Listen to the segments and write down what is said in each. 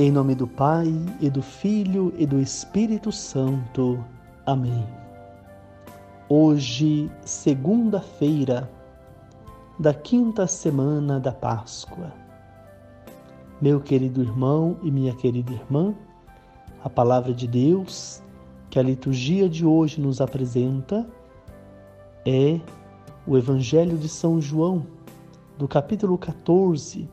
Em nome do Pai, e do Filho, e do Espírito Santo. Amém. Hoje, segunda-feira da quinta semana da Páscoa. Meu querido irmão e minha querida irmã, a palavra de Deus que a liturgia de hoje nos apresenta é o Evangelho de São João, do capítulo 14,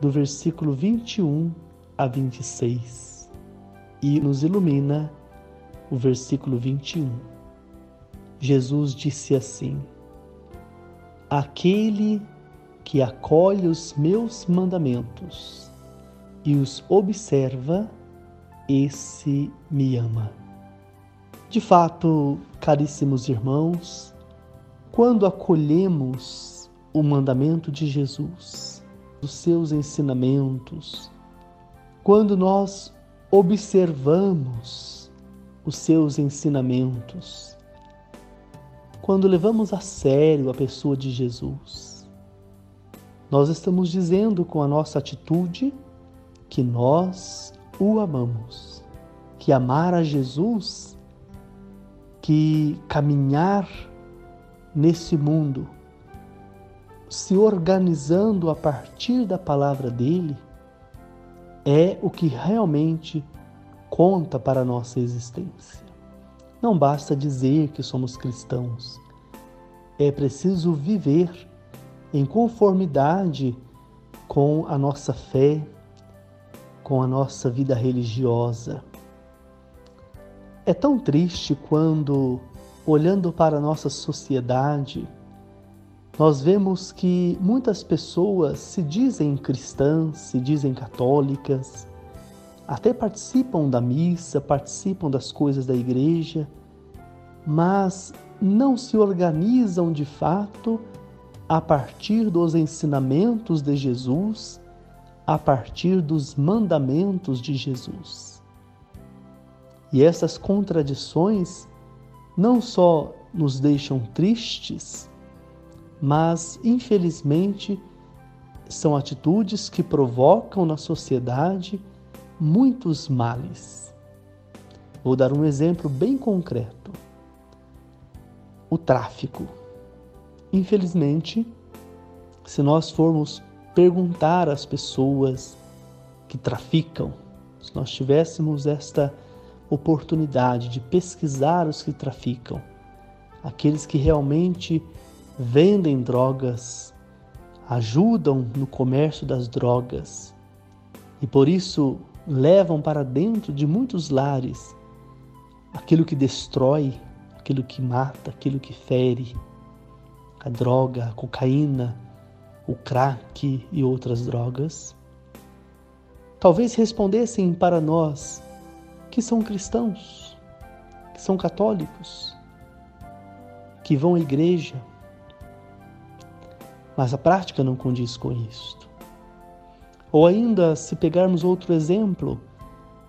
do versículo 21 a 26 e nos ilumina o versículo 21. Jesus disse assim: Aquele que acolhe os meus mandamentos e os observa, esse me ama. De fato, caríssimos irmãos, quando acolhemos o mandamento de Jesus, os seus ensinamentos, quando nós observamos os seus ensinamentos, quando levamos a sério a pessoa de Jesus, nós estamos dizendo com a nossa atitude que nós o amamos, que amar a Jesus, que caminhar nesse mundo, se organizando a partir da palavra dele, é o que realmente conta para a nossa existência. Não basta dizer que somos cristãos, é preciso viver em conformidade com a nossa fé, com a nossa vida religiosa. É tão triste quando, olhando para a nossa sociedade, nós vemos que muitas pessoas se dizem cristãs, se dizem católicas, até participam da missa, participam das coisas da igreja, mas não se organizam de fato a partir dos ensinamentos de Jesus, a partir dos mandamentos de Jesus. E essas contradições não só nos deixam tristes, mas infelizmente são atitudes que provocam na sociedade muitos males. Vou dar um exemplo bem concreto. O tráfico. Infelizmente, se nós formos perguntar às pessoas que traficam, se nós tivéssemos esta oportunidade de pesquisar os que traficam, aqueles que realmente vendem drogas, ajudam no comércio das drogas e por isso levam para dentro de muitos lares aquilo que destrói, aquilo que mata, aquilo que fere, a droga, a cocaína, o crack e outras drogas. Talvez respondessem para nós que são cristãos, que são católicos, que vão à igreja, mas a prática não condiz com isto. Ou ainda, se pegarmos outro exemplo,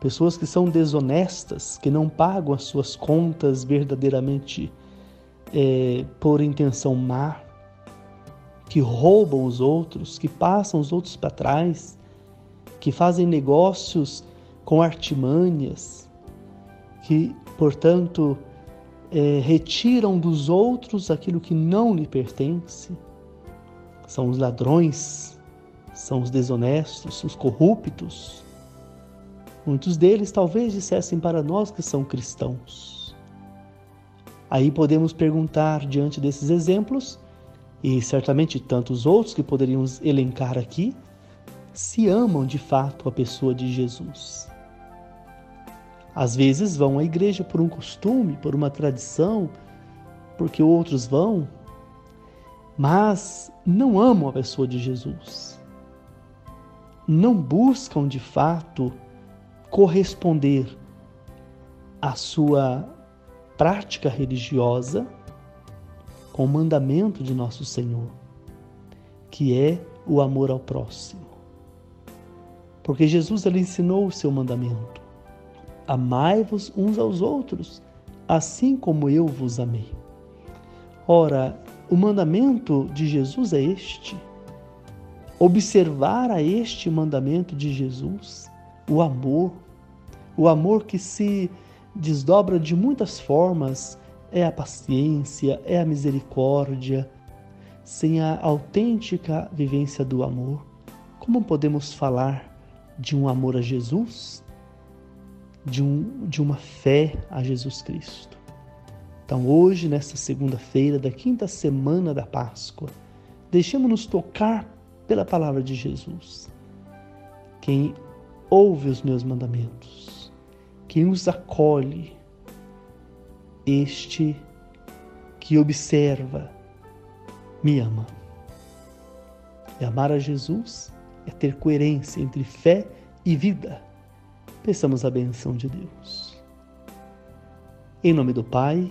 pessoas que são desonestas, que não pagam as suas contas verdadeiramente é, por intenção má, que roubam os outros, que passam os outros para trás, que fazem negócios com artimanhas, que, portanto, é, retiram dos outros aquilo que não lhe pertence são os ladrões, são os desonestos, os corruptos. Muitos deles talvez dissessem para nós que são cristãos. Aí podemos perguntar diante desses exemplos, e certamente tantos outros que poderíamos elencar aqui, se amam de fato a pessoa de Jesus. Às vezes vão à igreja por um costume, por uma tradição, porque outros vão, mas não amam a pessoa de Jesus. Não buscam de fato corresponder à sua prática religiosa com o mandamento de nosso Senhor, que é o amor ao próximo. Porque Jesus ele ensinou o seu mandamento: Amai-vos uns aos outros, assim como eu vos amei. Ora, o mandamento de Jesus é este. Observar a este mandamento de Jesus o amor, o amor que se desdobra de muitas formas, é a paciência, é a misericórdia. Sem a autêntica vivência do amor, como podemos falar de um amor a Jesus? De, um, de uma fé a Jesus Cristo? Então, hoje, nesta segunda-feira da quinta semana da Páscoa, deixemos-nos tocar pela palavra de Jesus. Quem ouve os meus mandamentos, quem os acolhe, este que observa, me ama. E amar a Jesus é ter coerência entre fé e vida. Peçamos a benção de Deus. Em nome do Pai,